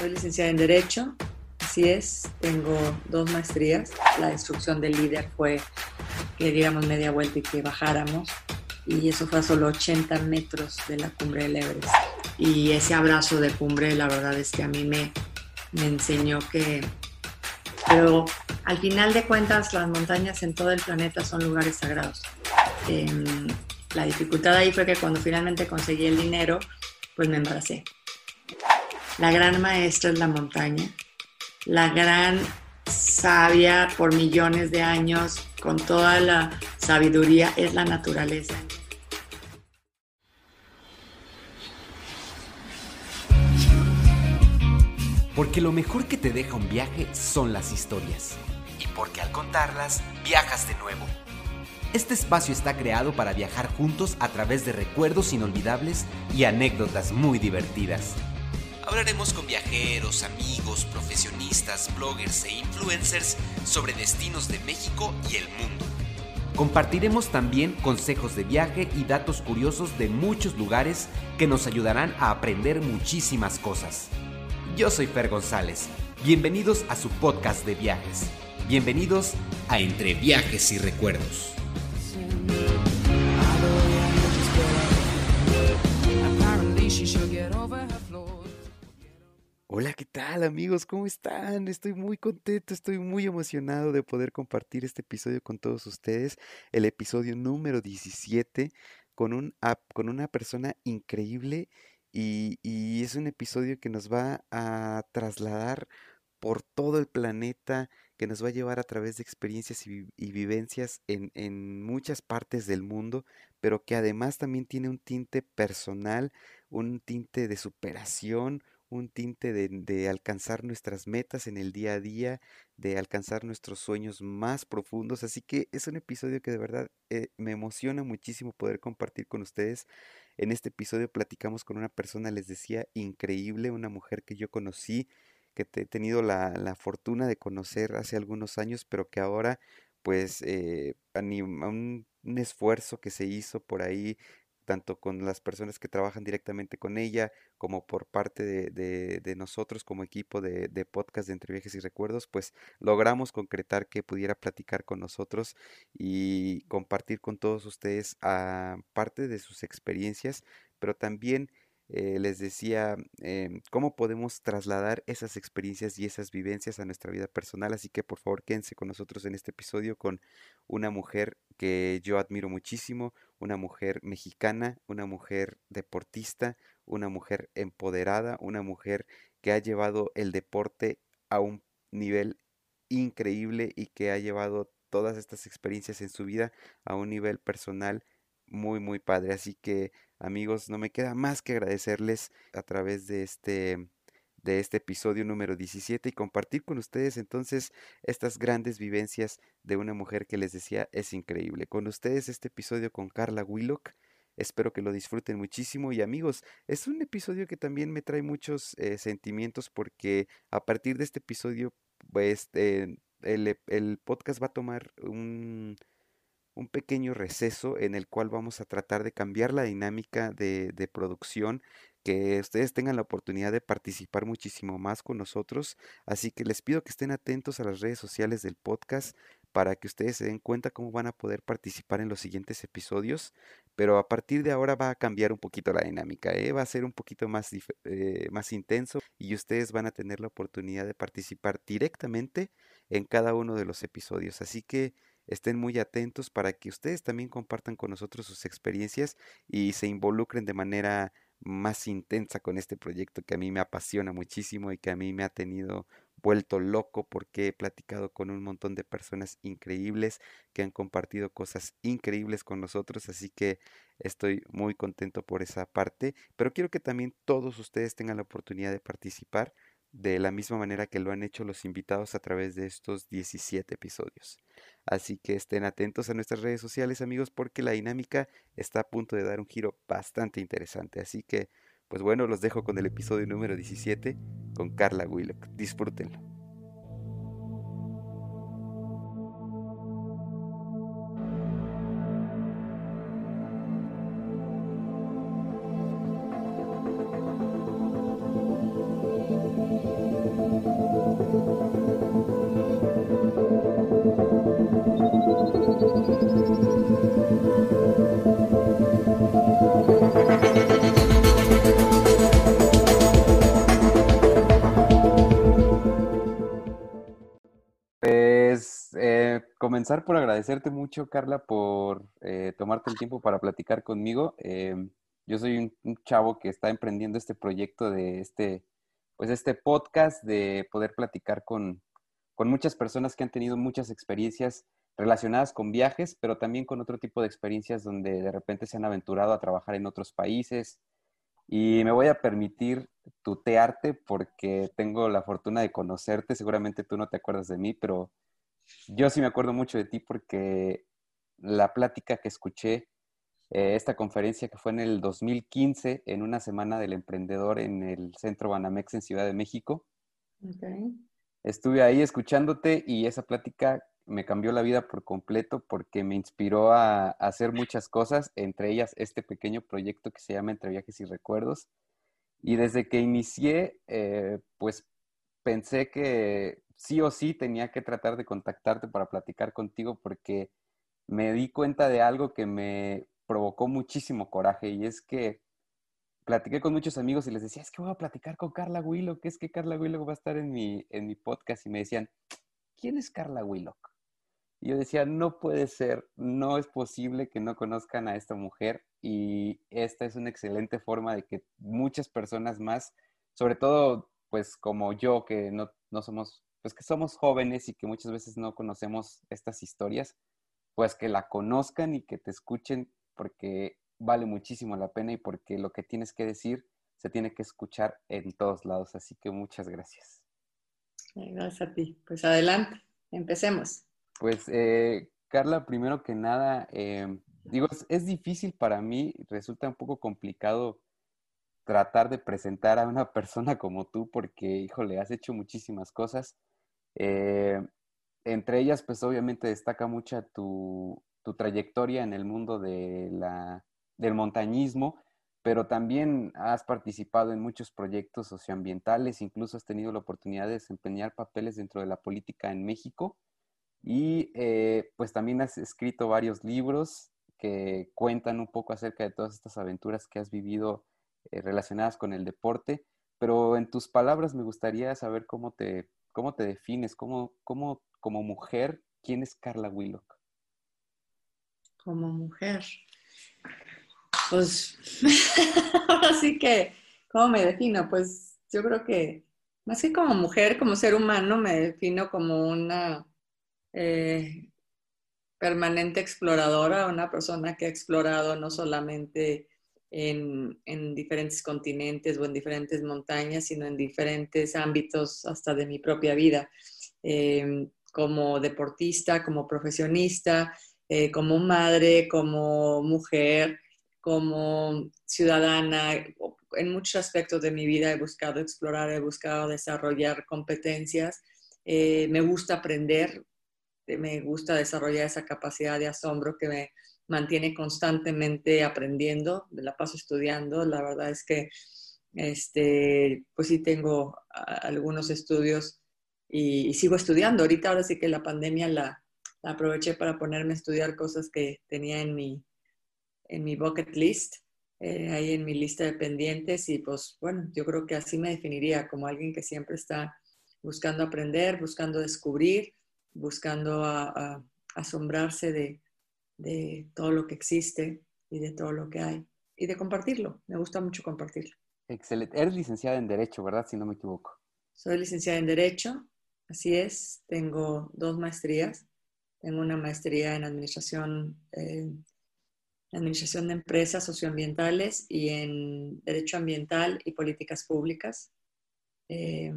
Soy licenciada en Derecho, así es, tengo dos maestrías. La instrucción del líder fue que diéramos media vuelta y que bajáramos, y eso fue a solo 80 metros de la cumbre del Everest. Y ese abrazo de cumbre, la verdad es que a mí me, me enseñó que... Pero al final de cuentas, las montañas en todo el planeta son lugares sagrados. Em, la dificultad ahí fue que cuando finalmente conseguí el dinero, pues me embaracé. La gran maestra es la montaña, la gran sabia por millones de años, con toda la sabiduría, es la naturaleza. Porque lo mejor que te deja un viaje son las historias. Y porque al contarlas, viajas de nuevo. Este espacio está creado para viajar juntos a través de recuerdos inolvidables y anécdotas muy divertidas. Hablaremos con viajeros, amigos, profesionistas, bloggers e influencers sobre destinos de México y el mundo. Compartiremos también consejos de viaje y datos curiosos de muchos lugares que nos ayudarán a aprender muchísimas cosas. Yo soy Fer González. Bienvenidos a su podcast de viajes. Bienvenidos a Entre Viajes y Recuerdos. Hola, ¿qué tal amigos? ¿Cómo están? Estoy muy contento, estoy muy emocionado de poder compartir este episodio con todos ustedes, el episodio número 17, con, un, con una persona increíble y, y es un episodio que nos va a trasladar por todo el planeta, que nos va a llevar a través de experiencias y, vivencias en, en, muchas partes del mundo, pero que además también tiene un tinte personal, un tinte de superación, un tinte de, alcanzar nuestras metas en el día a día, de alcanzar nuestros sueños más profundos. Así que es un episodio que de verdad eh, me emociona muchísimo poder compartir con ustedes. En este episodio platicamos con una persona, les decía, increíble, una mujer que yo conocí, que he tenido la, fortuna de conocer hace algunos años, pero que ahora pues eh, un, un esfuerzo que se hizo por ahí tanto con las personas que trabajan directamente con ella, como por parte de, nosotros como equipo de, podcast de Entre Viajes y Recuerdos, pues logramos concretar que pudiera platicar con nosotros y compartir con todos ustedes ah, parte de sus experiencias, pero también eh, les decía em, cómo podemos trasladar esas experiencias y esas vivencias a nuestra vida personal. Así que por favor quédense con nosotros en este episodio con una mujer que yo admiro muchísimo, una mujer mexicana, una mujer deportista, una mujer empoderada, una mujer que ha llevado el deporte a un nivel increíble y que ha llevado todas estas experiencias en su vida a un nivel personal muy muy padre. Así que amigos, no me queda más que agradecerles a través de este de este episodio número 17 y compartir con ustedes entonces estas grandes vivencias de una mujer que les decía es increíble. Con ustedes este episodio con Carla Willock. Espero que lo disfruten muchísimo y amigos, es un episodio que también me trae muchos eh, sentimientos porque a partir de este episodio pues el, el podcast va a tomar un, un pequeño receso en el cual vamos a tratar de cambiar la dinámica de, de, producción, que ustedes tengan la oportunidad de participar muchísimo más con nosotros. Así que les pido que estén atentos a las redes sociales del podcast para que ustedes se den cuenta cómo van a poder participar en los siguientes episodios. Pero a partir de ahora va a cambiar un poquito la dinámica, ¿eh? va a ser un poquito más, eh, más intenso y ustedes van a tener la oportunidad de participar directamente en cada uno de los episodios. Así que estén muy atentos para que ustedes también compartan con nosotros sus experiencias y se involucren de manera más intensa con este proyecto que a mí me apasiona muchísimo y que a mí me ha tenido vuelto loco porque he platicado con un montón de personas increíbles que han compartido cosas increíbles con nosotros, así que estoy muy contento por esa parte, pero quiero que también todos ustedes tengan la oportunidad de participar de la misma manera que lo han hecho los invitados a través de estos 17 episodios. Así que estén atentos a nuestras redes sociales amigos porque la dinámica está a punto de dar un giro bastante interesante. Así que, pues bueno, los dejo con el episodio número 17 con Carla Willock. Disfrútenlo. Comenzar por agradecerte mucho, Carla, por eh, tomarte el tiempo para platicar conmigo. Em, yo soy un, chavo que está emprendiendo este proyecto de este, pues este podcast, de poder platicar con, con muchas personas que han tenido muchas experiencias relacionadas con viajes, pero también con otro tipo de experiencias donde de repente se han aventurado a trabajar en otros países. Y me voy a permitir tutearte porque tengo la fortuna de conocerte. Seguramente tú no te acuerdas de mí, pero yo sí me acuerdo mucho de ti porque la plática que escuché, eh, esta conferencia que fue en el 2015, en una semana del emprendedor en el Centro Banamex en Ciudad de México. Estuve ahí escuchándote y esa plática me cambió la vida por completo porque me inspiró a, hacer muchas cosas, entre ellas este pequeño proyecto que se llama Entre Viajes y Recuerdos. Y desde que inicié, eh, pues pensé que sí o sí tenía que tratar de contactarte para platicar contigo porque me di cuenta de algo que me provocó muchísimo coraje y es que platiqué con muchos amigos y les decía, es que voy a platicar con Carla Willock, es que Carla Willock va a estar en mi, en mi podcast y me decían, ¿quién es Carla Willock? Y yo decía, no puede ser, no es posible que no conozcan a esta mujer y esta es una excelente forma de que muchas personas más, sobre todo pues como yo, que no, no somos, pues que somos jóvenes y que muchas veces no conocemos estas historias, pues que la conozcan y que te escuchen porque vale muchísimo la pena y porque lo que tienes que decir se tiene que escuchar en todos lados. Así que muchas gracias. Gracias a ti. Pues adelante, empecemos. Pues, eh, Carla, primero que nada, em, digo, es, difícil para mí, resulta un poco complicado tratar de presentar a una persona como tú porque, híjole, has hecho muchísimas cosas. Eh, entre ellas, pues obviamente destaca mucho tu, tu trayectoria en el mundo de la, del montañismo, pero también has participado en muchos proyectos socioambientales, incluso has tenido la oportunidad de desempeñar papeles dentro de la política en México. Y eh, pues también has escrito varios libros que cuentan un poco acerca de todas estas aventuras que has vivido eh, relacionadas con el deporte. Pero en tus palabras me gustaría saber cómo te, cómo te defines, cómo, cómo, como mujer, ¿quién es Carla Willock? Como mujer. Pues ahora sí que, ¿cómo me defino? Pues yo creo que más que como mujer, como ser humano, me defino como una eh, permanente exploradora, una persona que ha explorado no solamente en, diferentes continentes o en diferentes montañas, sino en diferentes ámbitos hasta de mi propia vida, eh, como deportista, como profesionista, eh, como madre, como mujer, como ciudadana. En muchos aspectos de mi vida he buscado explorar, he buscado desarrollar competencias. me gusta aprender, me gusta desarrollar esa capacidad de asombro que me mantiene constantemente aprendiendo, me la paso estudiando. La verdad es que, este, pues sí tengo algunos estudios y, sigo estudiando. Ahorita ahora sí que la pandemia la, aproveché para ponerme a estudiar cosas que tenía en mi, en mi bucket list, eh, ahí en mi lista de pendientes y pues bueno, yo creo que así me definiría como alguien que siempre está buscando aprender, buscando descubrir buscando asombrarse de, todo lo que existe y de todo lo que hay y de compartirlo. Me gusta mucho compartirlo. Excelente. Eres licenciada en Derecho, ¿verdad? Si no me equivoco. Soy licenciada en Derecho, así es. Tengo dos maestrías. Tengo una maestría en Administración, eh, administración de Empresas Socioambientales y en Derecho Ambiental y Políticas Públicas. Eh,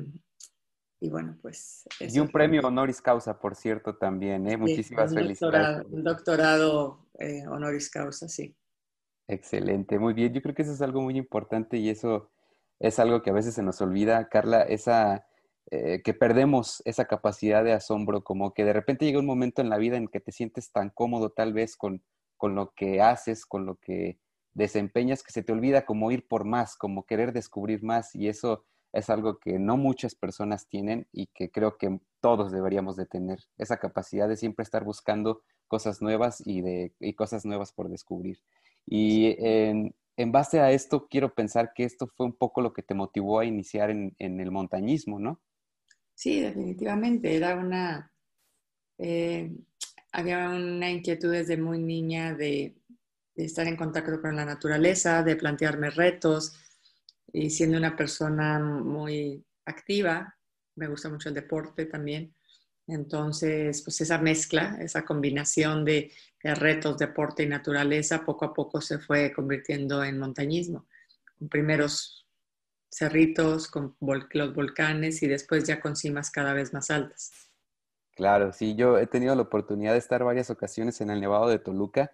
y bueno, pues... Y un premio honoris causa, por cierto, también, ¿eh? Muchísimas felicidades. un doctorado eh, honoris causa, sí. Excelente, muy bien. Yo creo que eso es algo muy importante y eso es algo que a veces se nos olvida, Carla, esa... Eh, que perdemos esa capacidad de asombro, como que de repente llega un momento en la vida en que te sientes tan cómodo tal vez con, con lo que haces, con lo que desempeñas, que se te olvida como ir por más, como querer descubrir más y eso es algo que no muchas personas tienen y que creo que todos deberíamos de tener, esa capacidad de siempre estar buscando cosas nuevas y, de, cosas nuevas por descubrir. Y en, base a esto, quiero pensar que esto fue un poco lo que te motivó a iniciar en, el montañismo, ¿no? Sí, definitivamente. Era una... Eh, había una inquietud desde muy niña de, de estar en contacto con la naturaleza, de plantearme retos y siendo una persona muy activa, me gusta mucho el deporte también. Entonces, pues esa mezcla, esa combinación de, retos, deporte y naturaleza, poco a poco se fue convirtiendo en montañismo. Con primeros cerritos, con los volcanes y después ya con cimas cada vez más altas. Claro, sí, yo he tenido la oportunidad de estar varias ocasiones en el Nevado de Toluca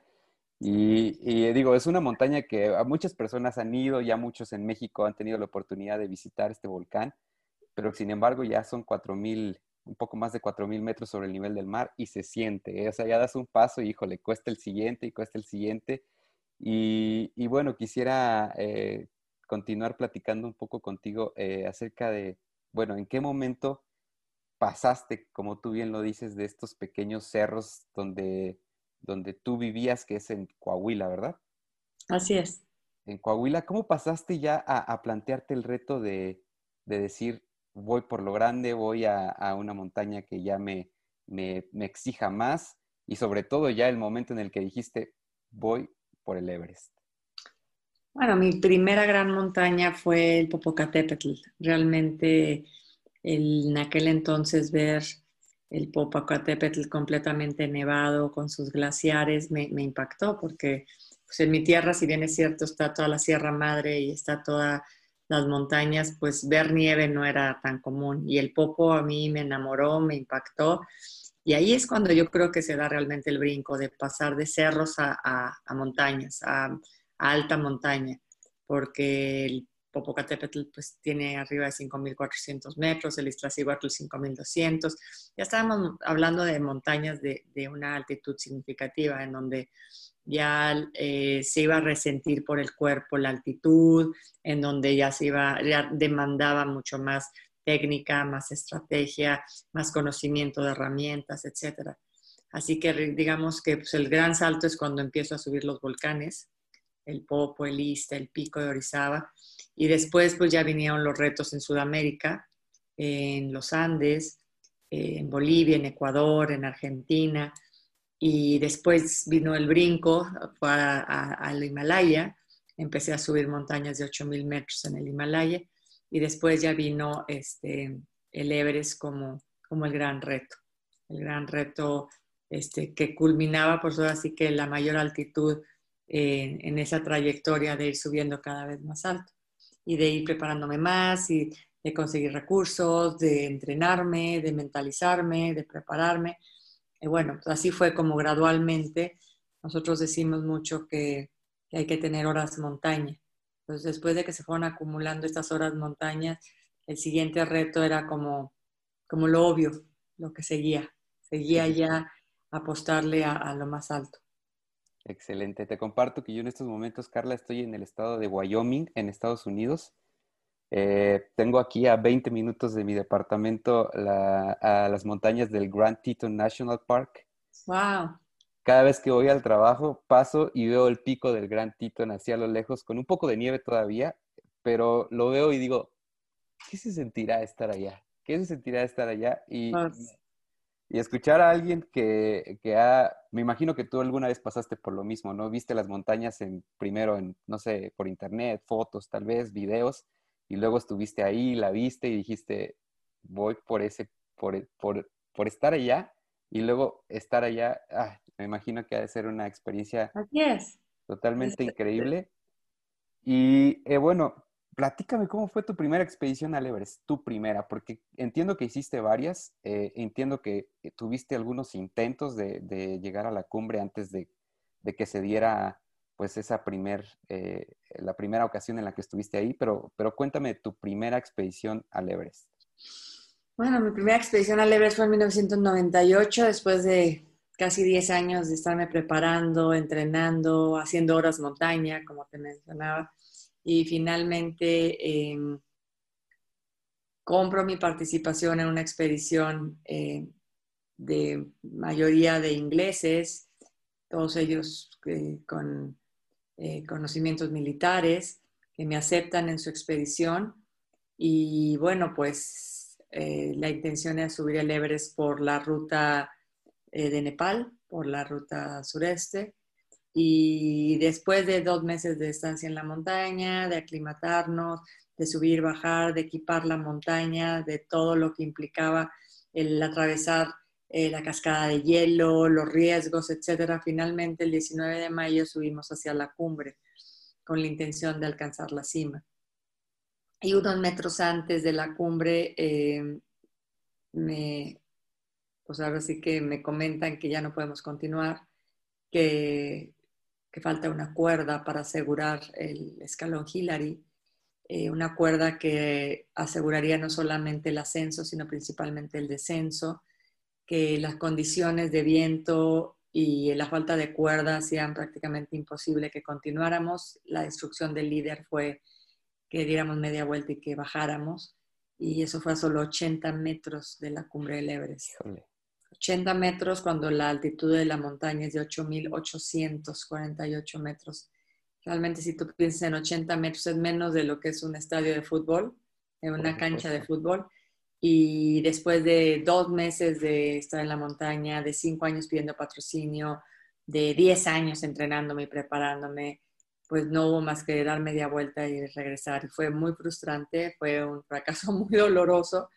y, y, digo, es una montaña que muchas personas han ido, ya muchos en México han tenido la oportunidad de visitar este volcán, pero sin embargo ya son 4.000 un poco más de 4.000 metros sobre el nivel del mar y se siente. ¿eh? O sea, ya das un paso y, híjole, cuesta el siguiente y cuesta el siguiente. Y, bueno, quisiera eh, continuar platicando un poco contigo eh, acerca de, bueno, ¿en qué momento pasaste, como tú bien lo dices, de estos pequeños cerros donde, donde tú vivías, que es en Coahuila, ¿verdad? Así es. En Coahuila, ¿cómo pasaste ya a, plantearte el reto de, de decir, voy por lo grande, voy a, una montaña que ya me, me, exija más y sobre todo ya el momento en el que dijiste, voy por el Everest. Bueno, mi primera gran montaña fue el Popocatépetl. Realmente en aquel entonces ver el Popocatépetl completamente nevado con sus glaciares me, impactó porque pues en mi tierra, si bien es cierto, está toda la Sierra Madre y está toda las montañas, pues ver nieve no era tan común. Y el Popo a mí me enamoró, me impactó. Y ahí es cuando yo creo que se da realmente el brinco de pasar de cerros a, montañas, a, alta montaña, porque el Popocatépetl pues tiene arriba de 5.400 metros, el Iztaccíhuatl 5.200. Ya estábamos hablando de montañas de, una altitud significativa en donde ya eh, se iba a resentir por el cuerpo la altitud, en donde ya se iba, ya demandaba mucho más técnica, más estrategia, más conocimiento de herramientas, etc. Así que digamos que pues, el gran salto es cuando empiezo a subir los volcanes, el Popo, el Ista, el Pico de Orizaba, y después pues ya vinieron los retos en Sudamérica, en los Andes, en Bolivia, en Ecuador, en Argentina, y después vino el brinco, al Himalaya, empecé a subir montañas de 8.000 metros en el Himalaya y después ya vino este, el Everest como, como el gran reto, el gran reto este, que culminaba por eso así que la mayor altitud en esa trayectoria de ir subiendo cada vez más alto y de ir preparándome más y de conseguir recursos, de entrenarme, de mentalizarme, de prepararme y bueno, así fue como gradualmente. Nosotros decimos mucho que, hay que tener horas montaña. Entonces, después de que se fueron acumulando estas horas montañas, el siguiente reto era como, como lo obvio, lo que seguía. Seguía ya apostarle a, a lo más alto. Excelente. Te comparto que yo en estos momentos, Carla, estoy en el estado de Wyoming, en Estados Unidos. Eh, tengo aquí a 20 minutos de mi departamento a las montañas del Grand Teton National Park. Wow. Cada vez que voy al trabajo paso y veo el pico del Grand Teton hacia lo lejos, con un poco de nieve todavía, pero lo veo y digo, ¿qué se sentirá estar allá? ¿Qué se sentirá estar allá? Y, pues y escuchar a alguien que, que, ha, me imagino que tú alguna vez pasaste por lo mismo, ¿no? Viste las montañas en, primero en, no sé, por internet, fotos, tal vez, videos, y luego estuviste ahí, la viste y dijiste, voy por ese, por, por, por estar allá y luego estar allá, ah, me imagino que ha de ser una experiencia totalmente increíble. Y eh, bueno, platícame cómo fue tu primera expedición al Everest, tu primera, porque entiendo que hiciste varias, eh, entiendo que tuviste algunos intentos de, de, llegar a la cumbre antes de, de que se diera pues esa primer, eh, la primera ocasión en la que estuviste ahí, pero, pero cuéntame tu primera expedición al Everest. Bueno, mi primera expedición al Everest fue en 1998, después de casi 10 años de estarme preparando, entrenando, haciendo horas montaña, como te mencionaba, y finalmente em, compro mi participación en una expedición eh, de mayoría de ingleses, todos ellos eh, con eh, conocimientos militares, que me aceptan en su expedición. Y bueno, pues la intención es subir el Everest por la ruta de Nepal, por la ruta sureste. Y después de dos meses de estancia en la montaña, de aclimatarnos, de subir, bajar, de equipar la montaña, de todo lo que implicaba el atravesar eh, la cascada de hielo, los riesgos, etcétera. Finalmente, el 19 de mayo subimos hacia la cumbre con la intención de alcanzar la cima. Y unos metros antes de la cumbre, eh, me, pues ahora sí que me comentan que ya no podemos continuar, que, que falta una cuerda para asegurar el escalón Hillary, eh, una cuerda que aseguraría no solamente el ascenso, sino principalmente el descenso, que las condiciones de viento y la falta de cuerda hacían prácticamente imposible que continuáramos. La instrucción del líder fue que diéramos media vuelta y que bajáramos. Y eso fue a solo 80 metros de la cumbre del Everest. 80 metros cuando la altitud de la montaña es de 8.848 metros. Realmente si tú piensas en 80 metros es menos de lo que es un estadio de fútbol, en una cancha de fútbol. Y después de dos meses de estar en la montaña, de cinco años pidiendo patrocinio, de diez años entrenándome y preparándome, pues no hubo más que dar media vuelta y regresar. Fue muy frustrante, fue un fracaso muy doloroso,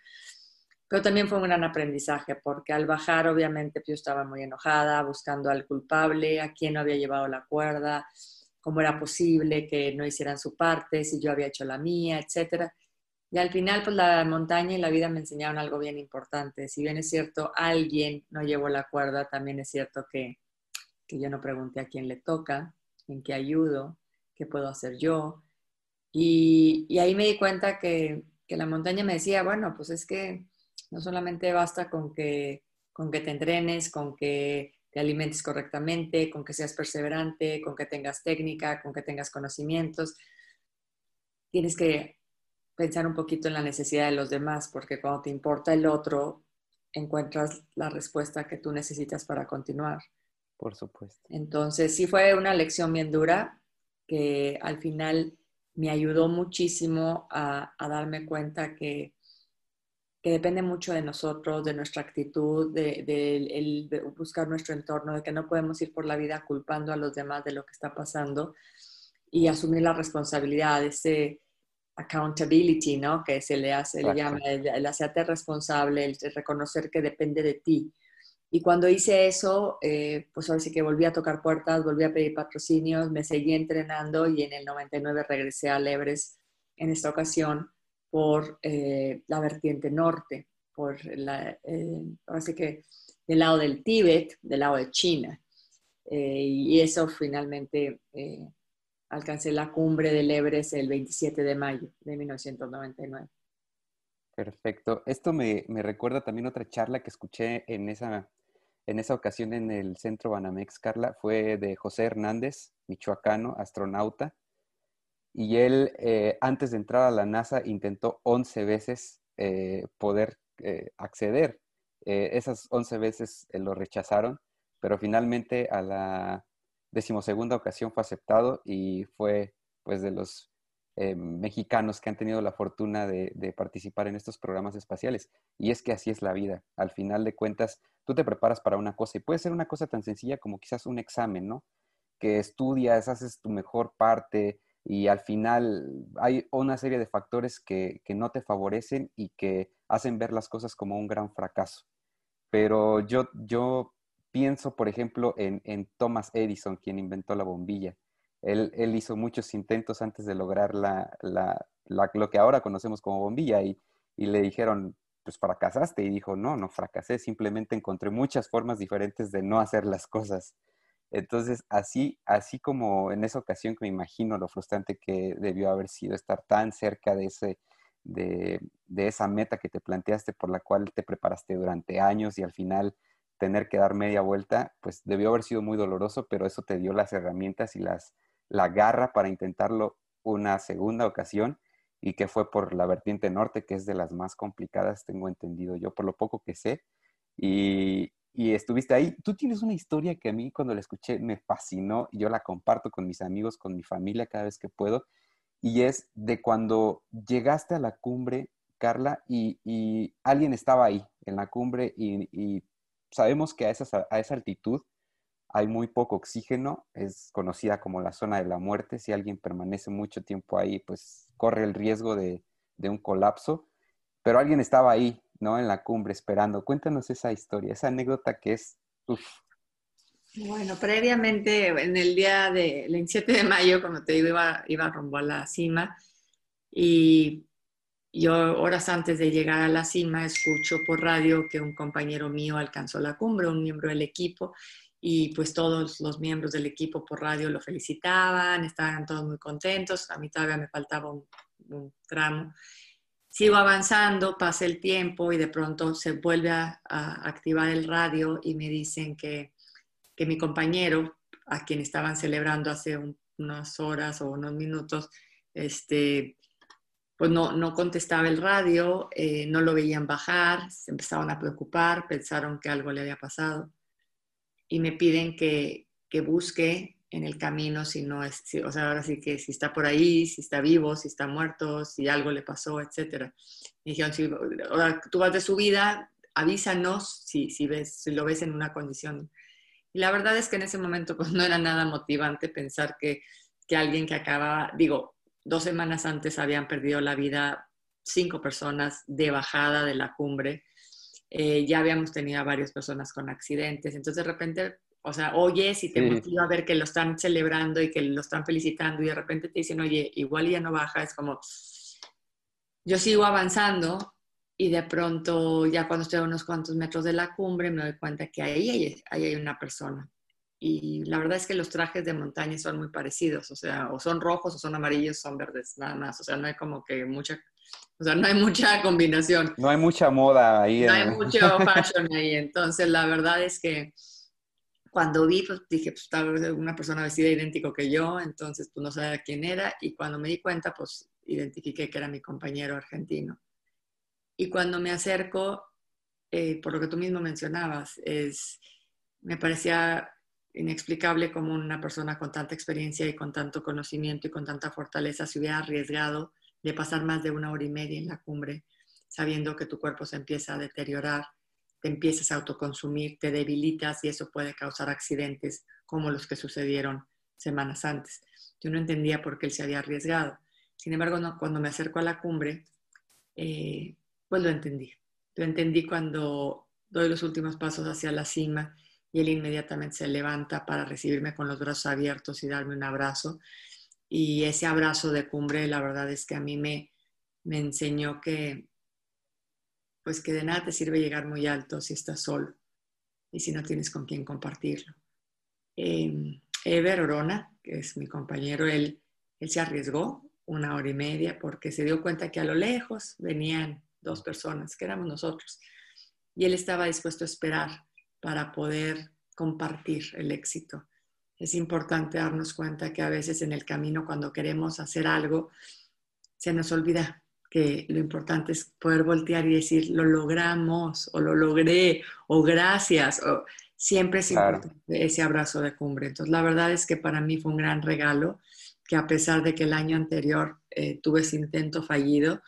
pero también fue un gran aprendizaje, porque al bajar obviamente pues, yo estaba muy enojada, buscando al culpable, a quién no había llevado la cuerda, cómo era posible que no hicieran su parte, si yo había hecho la mía, etcétera. Y al final, pues la montaña y la vida me enseñaron algo bien importante. Si bien es cierto, alguien no llevó la cuerda, también es cierto que, que yo no pregunté a quién le toca, en qué ayudo, qué puedo hacer yo. Y, y ahí me di cuenta que, que, la montaña me decía, bueno, pues es que no solamente basta con que, con que te entrenes, con que te alimentes correctamente, con que seas perseverante, con que tengas técnica, con que tengas conocimientos. Tienes que pensar un poquito en la necesidad de los demás, porque cuando te importa el otro, encuentras la respuesta que tú necesitas para continuar. Por supuesto. Entonces, sí fue una lección bien dura que al final me ayudó muchísimo a, darme cuenta que, que, depende mucho de nosotros, de nuestra actitud, de, de, buscar nuestro entorno, de que no podemos ir por la vida culpando a los demás de lo que está pasando y asumir la responsabilidad ese accountability, ¿no? Que se le hace, le llama, el, hacerte responsable, el reconocer que depende de ti. Y cuando hice eso, eh, pues ahora sí que volví a tocar puertas, volví a pedir patrocinios, me seguí entrenando y en el 99 regresé a Lebres en esta ocasión por eh, la vertiente norte, por la, eh, que del lado del Tíbet, del lado de China. y eso finalmente alcancé la cumbre del Everest el 27 de mayo de 1999. Perfecto. Esto me, recuerda también otra charla que escuché en esa, en esa ocasión en el Centro Banamex, Carla. Fue de José Hernández, michoacano, astronauta. Y él, eh, antes de entrar a la NASA, intentó 11 veces eh, poder eh, acceder. esas 11 veces lo rechazaron, pero finalmente a la decimosegunda ocasión fue aceptado y fue pues de los mexicanos que han tenido la fortuna de, participar en estos programas espaciales. Y es que así es la vida. Al final de cuentas, tú te preparas para una cosa y puede ser una cosa tan sencilla como quizás un examen, ¿no? Que estudias, haces tu mejor parte y al final hay una serie de factores que, que no te favorecen y que hacen ver las cosas como un gran fracaso. Pero yo, yo pienso, por ejemplo, en, Thomas Edison, quien inventó la bombilla. Él, hizo muchos intentos antes de lograr lo que ahora conocemos como bombilla y, le dijeron, pues fracasaste. Y dijo, no, no fracasé, simplemente encontré muchas formas diferentes de no hacer las cosas. Entonces, así, así como en esa ocasión que me imagino lo frustrante que debió haber sido estar tan cerca de, ese, de, de esa meta que te planteaste por la cual te preparaste durante años y al final tener que dar media vuelta, pues debió haber sido muy doloroso, pero eso te dio las herramientas y las, la garra para intentarlo una segunda ocasión y que fue por la vertiente norte, que es de las más complicadas, tengo entendido yo, por lo poco que sé. Y, y estuviste ahí. Tú tienes una historia que a mí cuando la escuché me fascinó y yo la comparto con mis amigos, con mi familia cada vez que puedo. Y es de cuando llegaste a la cumbre, Carla, y, alguien estaba ahí en la cumbre y, sabemos que a esa, a esa altitud hay muy poco oxígeno, es conocida como la zona de la muerte. Si alguien permanece mucho tiempo ahí, pues corre el riesgo de, un colapso. Pero alguien estaba ahí, ¿no? En la cumbre esperando. Cuéntanos esa historia, esa anécdota que es... Bueno, previamente, en el día del 27 de mayo, como te digo, iba, iba rumbo a la cima y yo horas antes de llegar a la cima escucho por radio que un compañero mío alcanzó la cumbre, un miembro del equipo, y pues todos los miembros del equipo por radio lo felicitaban, estaban todos muy contentos, a mí todavía me faltaba un, tramo. Sigo avanzando, pasa el tiempo y de pronto se vuelve a, activar el radio y me dicen que, que, mi compañero, a quien estaban celebrando hace unas horas o unos minutos, este, pues no, no contestaba el radio, eh, no lo veían bajar, se empezaron a preocupar, pensaron que algo le había pasado y me piden que, que busque en el camino si no es, o sea, ahora sí que si está por ahí, si está vivo, si está muerto, si algo le pasó, etc. Me dijeron, si ahora tú vas de su vida, avísanos si, si, ves, si lo ves en una condición. Y la verdad es que en ese momento pues no era nada motivante pensar que, que alguien que acababa, digo, dos semanas antes habían perdido la vida cinco personas de bajada de la cumbre eh, ya habíamos tenido a varias personas con accidentes, entonces de repente, o sea, oye, si te motiva a ver que lo están celebrando y que lo están felicitando y de repente te dicen, oye, igual ya no baja, es como, yo sigo avanzando y de pronto ya cuando estoy a unos cuantos metros de la cumbre me doy cuenta que ahí hay, ahí hay una persona. Y la verdad es que los trajes de montaña son muy parecidos, o sea, o son rojos o son amarillos, son verdes, nada más, o sea, no hay como que mucha o sea, no hay mucha combinación. No hay mucha moda ahí. No hay mucho fashion ahí. Entonces, la verdad es que cuando vi, pues dije, pues estaba una persona vestida idéntico que yo, entonces pues no sabía quién era. Y cuando me di cuenta, pues identifiqué que era mi compañero argentino. Y cuando me acerco, eh, por lo que tú mismo mencionabas, es, me parecía inexplicable cómo una persona con tanta experiencia y con tanto conocimiento y con tanta fortaleza se hubiera arriesgado de pasar más de una hora y media en la cumbre, sabiendo que tu cuerpo se empieza a deteriorar, te empiezas a autoconsumir, te debilitas y eso puede causar accidentes como los que sucedieron semanas antes. Yo no entendía por qué él se había arriesgado. Sin embargo, cuando me acerco a la cumbre, eh, pues lo entendí. Lo entendí cuando doy los últimos pasos hacia la cima y él inmediatamente se levanta para recibirme con los brazos abiertos y darme un abrazo. Y ese abrazo de cumbre, la verdad es que a mí me, me enseñó que, pues que de nada te sirve llegar muy alto si estás solo y si no tienes con quién compartirlo. Eh, Ever Orona, que es mi compañero, él, él se arriesgó una hora y media porque se dio cuenta que a lo lejos venían dos personas, que éramos nosotros, y él estaba dispuesto a esperar para poder compartir el éxito es importante darnos cuenta que a veces en el camino, cuando queremos hacer algo, se nos olvida que lo importante es poder voltear y decir, lo logramos, o lo logré, o gracias, o siempre es importante ese abrazo de cumbre. Entonces, la verdad es que para mí fue un gran regalo, que a pesar de que el año anterior eh, tuve ese intento fallido,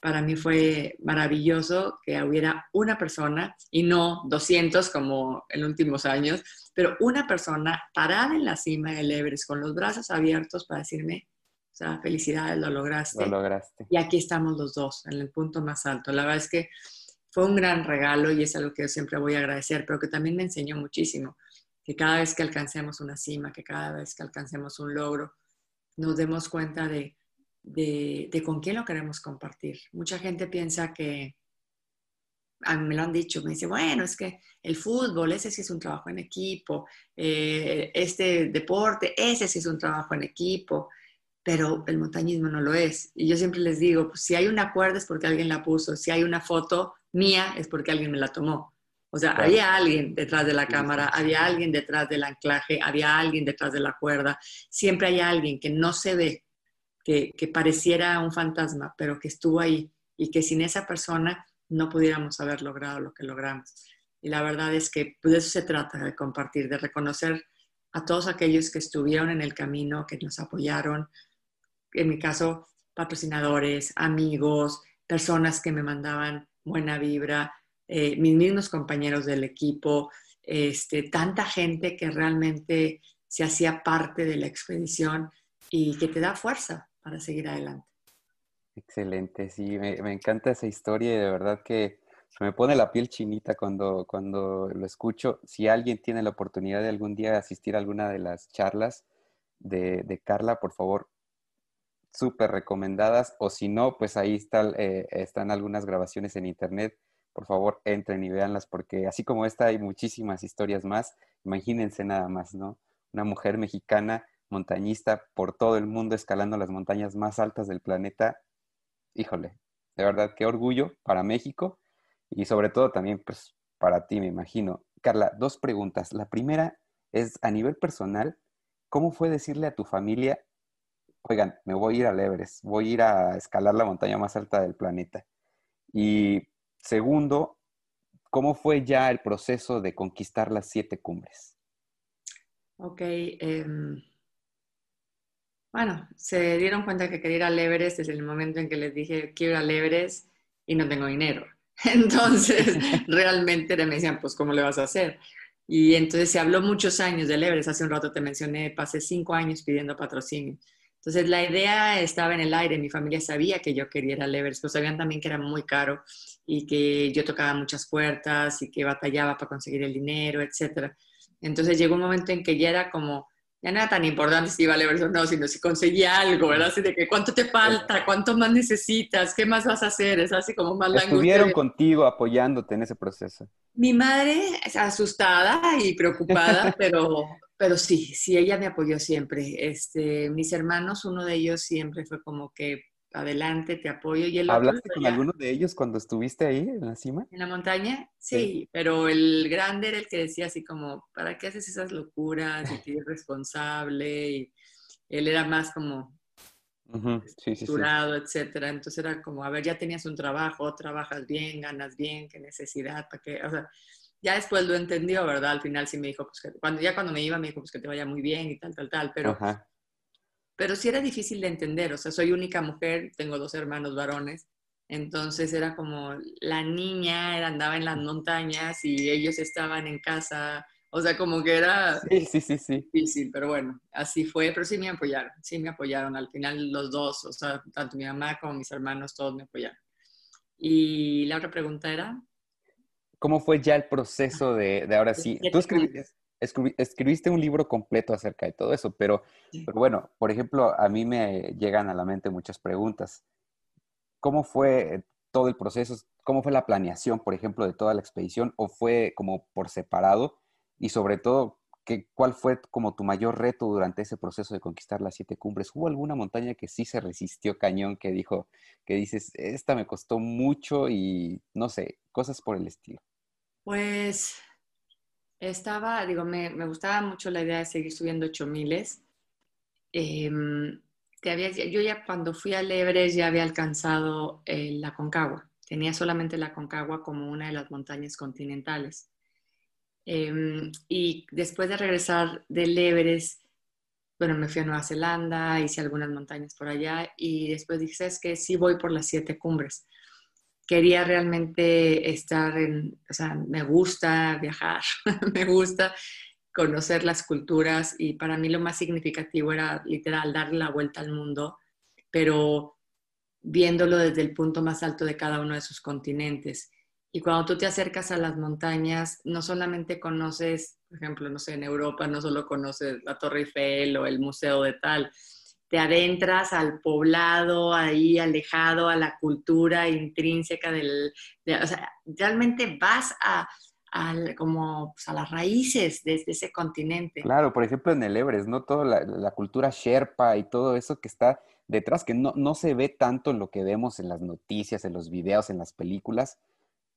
para mí fue maravilloso que hubiera una persona y no 200 como en los últimos años, pero una persona parada en la cima del Everest con los brazos abiertos para decirme, o sea, felicidades, lo lograste. Lo lograste. Y aquí estamos los dos, en el punto más alto. La verdad es que fue un gran regalo y es algo que yo siempre voy a agradecer, pero que también me enseñó muchísimo, que cada vez que alcancemos una cima, que cada vez que alcancemos un logro, nos demos cuenta de de, con quién lo queremos compartir. Mucha gente piensa que, a mí me lo han dicho, me dice, bueno, es que el fútbol, ese sí es un trabajo en equipo, eh, este deporte, ese sí es un trabajo en equipo, pero el montañismo no lo es. Y yo siempre les digo, pues, si hay una cuerda es porque alguien la puso, si hay una foto mía es porque alguien me la tomó. O sea, había alguien detrás de la cámara, había alguien detrás del anclaje, había alguien detrás de la cuerda. Siempre hay alguien que no se ve, que, pareciera un fantasma, pero que estuvo ahí y que sin esa persona no pudiéramos haber logrado lo que logramos. Y la verdad es que pues, de eso se trata, de compartir, de reconocer a todos aquellos que estuvieron en el camino, que nos apoyaron, en mi caso, patrocinadores, amigos, personas que me mandaban buena vibra, eh, mis mismos compañeros del equipo, este, tanta gente que realmente se hacía parte de la expedición y que te da fuerza para seguir adelante. Excelente, sí, me, encanta esa historia y de verdad que me pone la piel chinita cuando, cuando lo escucho. Si alguien tiene la oportunidad de algún día asistir a alguna de las charlas de, Carla, por favor, súper recomendadas. O si no, pues ahí eh, están algunas grabaciones en internet. Por favor, entren y véanlas porque así como esta hay muchísimas historias más. Imagínense nada más, ¿no? Una mujer mexicana montañista por todo el mundo escalando las montañas más altas del planeta híjole, de verdad, qué orgullo para México y sobre todo también pues para ti, me imagino. Carla, dos preguntas. La primera es a nivel personal, ¿cómo fue decirle a tu familia, oigan, me voy a ir al Everest, voy a ir a escalar la montaña más alta del planeta? Y segundo, ¿cómo fue ya el proceso de conquistar las siete cumbres? Ok, em, bueno, se dieron cuenta que quería ir al Everest desde el momento en que les dije, quiero ir al Everest y no tengo dinero. Entonces, realmente me decían, pues, ¿cómo le vas a hacer? Y entonces se habló muchos años del Everest. Hace un rato te mencioné, pasé cinco años pidiendo patrocinio. Entonces, la idea estaba en el aire. Mi familia sabía que yo quería ir al Everest, pero sabían también que era muy caro y que yo tocaba muchas puertas y que batallaba para conseguir el dinero, etc. Entonces, llegó un momento en que ya era como ya no era tan importante si iba a Everest o no, sino si conseguía algo, ¿verdad? Así de que cuánto te falta, cuánto más necesitas, qué más vas a hacer, es así como más la Estuvieron contigo apoyándote en ese proceso. Mi madre asustada y preocupada, pero, pero sí, sí, ella me apoyó siempre. Este, mis hermanos, uno de ellos siempre fue como que adelante, te apoyo. Y el ¿Hablaste con alguno de ellos cuando estuviste ahí en la cima? En la montaña, sí, pero el grande era el que decía así como, ¿para qué haces esas locuras? Y que responsable. Y él era más como uh etcétera. Entonces era como, a ver, ya tenías un trabajo, trabajas bien, ganas bien, qué necesidad, para qué, o sea, ya después lo entendió, ¿verdad? Al final sí me dijo, pues que, cuando, ya cuando me iba me dijo, pues que te vaya muy bien y tal, tal, tal, pero pero sí era difícil de entender, o sea, soy única mujer, tengo dos hermanos varones, entonces era como la niña era, andaba en las montañas y ellos estaban en casa, o sea, como que era sí, sí, sí, sí. difícil, pero bueno, así fue, pero sí me apoyaron, sí me apoyaron, al final los dos, o sea, tanto mi mamá como mis hermanos, todos me apoyaron. Y la otra pregunta era... ¿Cómo fue ya el proceso de, de ahora sí? Tú escribiste, escribiste un libro completo acerca de todo eso, pero, pero, bueno, por ejemplo, a mí me llegan a la mente muchas preguntas. ¿Cómo fue todo el proceso? ¿Cómo fue la planeación, por ejemplo, de toda la expedición? ¿O fue como por separado? Y sobre todo, ¿qué, ¿cuál fue como tu mayor reto durante ese proceso de conquistar las siete cumbres? ¿Hubo alguna montaña que sí se resistió cañón, que dijo, que dices, esta me costó mucho y no sé, cosas por el estilo? Pues estaba, digo, me, gustaba mucho la idea de seguir subiendo 8000 eh, había, yo ya cuando fui al Everest ya había alcanzado eh, la Concagua. Tenía solamente la Concagua como una de las montañas continentales. Em, y después de regresar del Everest, bueno, me fui a Nueva Zelanda, hice algunas montañas por allá y después dije, ¿sabes qué? Sí voy por las siete cumbres quería realmente estar en, o sea, me gusta viajar, me gusta conocer las culturas y para mí lo más significativo era literal darle la vuelta al mundo, pero viéndolo desde el punto más alto de cada uno de sus continentes. Y cuando tú te acercas a las montañas, no solamente conoces, por ejemplo, no sé, en Europa no solo conoces la Torre Eiffel o el museo de tal, te adentras al poblado ahí alejado, a la cultura intrínseca del, o sea, realmente vas a, como pues, a las raíces de, ese continente. Claro, por ejemplo en el Everest, ¿no? Toda la, cultura Sherpa y todo eso que está detrás, que no, no se ve tanto en lo que vemos en las noticias, en los videos, en las películas,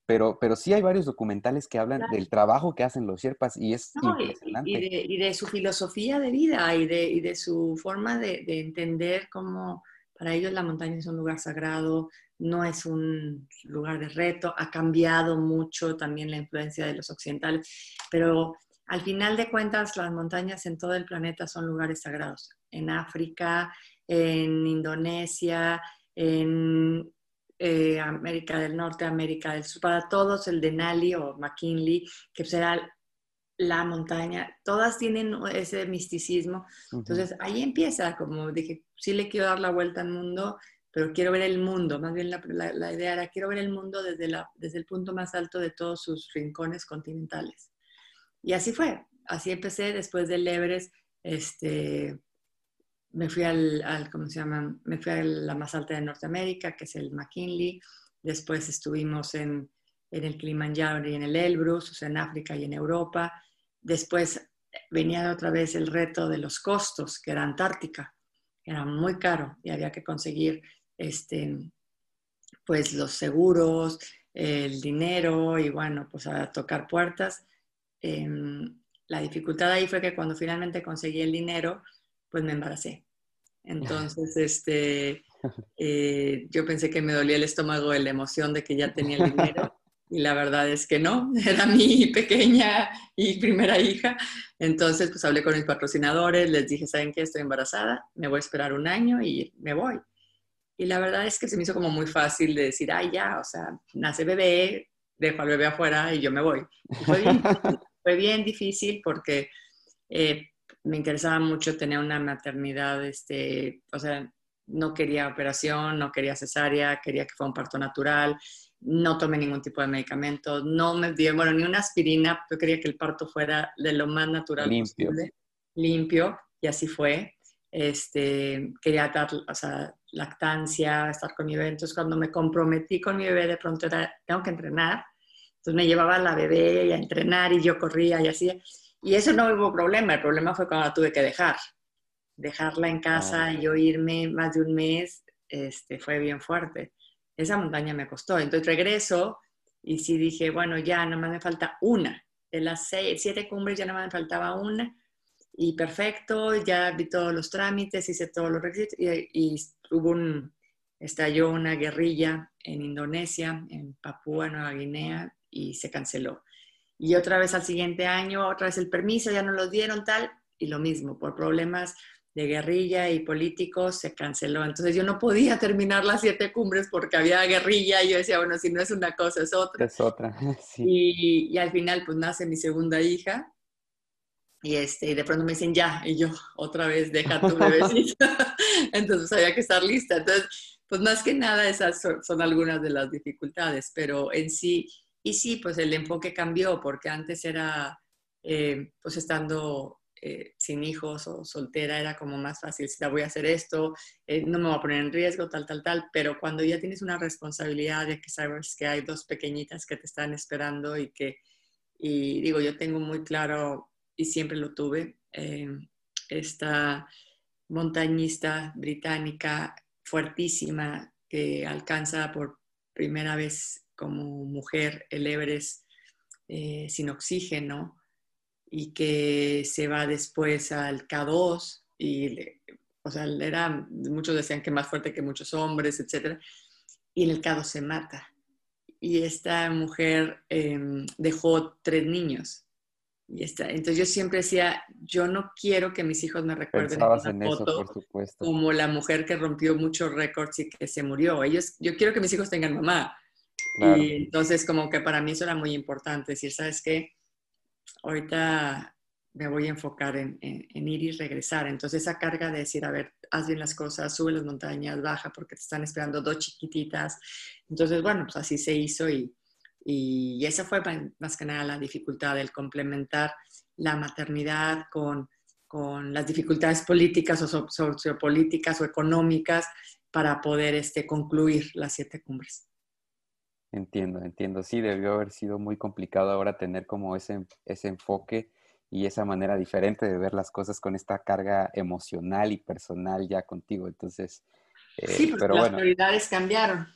pero, pero sí hay varios documentales que hablan del trabajo que hacen los Sherpas y es impresionante. Y, de, su filosofía de vida y de, y de su forma de, entender cómo para ellos la montaña es un lugar sagrado, no es un lugar de reto, ha cambiado mucho también la influencia de los occidentales, pero al final de cuentas las montañas en todo el planeta son lugares sagrados. En África, en Indonesia, en eh, América del Norte, América del Sur, para todos el Denali o McKinley, que será la montaña, todas tienen ese misticismo. Entonces ahí empieza, como dije, sí le quiero dar la vuelta al mundo, pero quiero ver el mundo, más bien la, idea era, quiero ver el mundo desde, la, desde el punto más alto de todos sus rincones continentales. Y así fue, así empecé después del Everest, este, me fui al, ¿cómo se llama? Me fui a la más alta de Norteamérica, que es el McKinley, después estuvimos en, en el Kilimanjaro y en el Elbrus, en África y en Europa, Después venía otra vez el reto de los costos, que era Antártica. Era muy caro y había que conseguir este, pues los seguros, el dinero y bueno, pues a tocar puertas. Em, la dificultad ahí fue que cuando finalmente conseguí el dinero, pues me embaracé. Entonces, este, eh, yo pensé que me dolía el estómago de la emoción de que ya tenía el dinero y la verdad es que no, era mi pequeña y primera hija. Entonces, pues hablé con mis patrocinadores, les dije, ¿saben qué? Estoy embarazada, me voy a esperar un año y me voy. Y la verdad es que se me hizo como muy fácil de decir, ay, ya, o sea, nace bebé, dejo al bebé afuera y yo me voy. fue, bien, fue bien difícil porque eh, me interesaba mucho tener una maternidad, este, o sea, no quería operación, no quería cesárea, quería que fuera un parto natural no tomé ningún tipo de medicamento, no me di, bueno, ni una aspirina, yo quería que el parto fuera de lo más natural limpio. posible, limpio, y así fue. Este, quería dar, o sea, lactancia, estar con mi bebé. Entonces, cuando me comprometí con mi bebé, de pronto era, tengo que entrenar. Entonces, me llevaba a la bebé a entrenar y yo corría y así. Y eso no hubo problema. El problema fue cuando la tuve que dejar. Dejarla en casa ah. y yo irme más de un mes, este, fue bien fuerte esa montaña me costó. Entonces regreso y sí dije, bueno, ya nada más me falta una. De las seis, siete cumbres ya nada más me faltaba una. Y perfecto, ya vi todos los trámites, hice todos los requisitos y, hubo un, estalló una guerrilla en Indonesia, en Papúa Nueva Guinea, y se canceló. Y otra vez al siguiente año, otra vez el permiso, ya no lo dieron tal, y lo mismo, por problemas de guerrilla y políticos se canceló. Entonces yo no podía terminar las siete cumbres porque había guerrilla y yo decía, bueno, si no es una cosa, es otra. Es otra, sí. Y, y al final pues nace mi segunda hija y, este, y de pronto me dicen, ya, y yo, otra vez, deja tu bebecito. Entonces había que estar lista. Entonces, pues más que nada esas son, algunas de las dificultades, pero en sí, y sí, pues el enfoque cambió porque antes era, eh, pues estando eh, sin hijos o soltera era como más fácil, si voy a hacer esto, eh, no me voy a poner en riesgo, tal, tal, tal, pero cuando ya tienes una responsabilidad de que sabes que hay dos pequeñitas que te están esperando y que, y digo, yo tengo muy claro y siempre lo tuve, esta montañista británica fuertísima que alcanza por primera vez como mujer el Everest sin oxígeno, y que se va después al K2 y, o sea, era, muchos decían que más fuerte que muchos hombres, etc. Y en el K2 se mata. Y esta mujer em, dejó tres niños. Y está, entonces yo siempre decía, yo no quiero que mis hijos me recuerden en foto como la mujer que rompió muchos récords y que se murió. Ellos, yo quiero que mis hijos tengan mamá. Y entonces como que para mí eso era muy importante, decir, ¿sabes qué? ahorita me voy a enfocar en, ir y regresar. Entonces esa carga de decir, a ver, haz bien las cosas, sube las montañas, baja porque te están esperando dos chiquititas. Entonces, bueno, pues así se hizo y, y esa fue más que nada la dificultad, el complementar la maternidad con, con las dificultades políticas o sociopolíticas o económicas para poder este, concluir las siete cumbres. Entiendo, entiendo. Sí, debió haber sido muy complicado ahora tener como ese, ese enfoque y esa manera diferente de ver las cosas con esta carga emocional y personal ya contigo. Entonces, eh, sí, pues pero las prioridades cambiaron.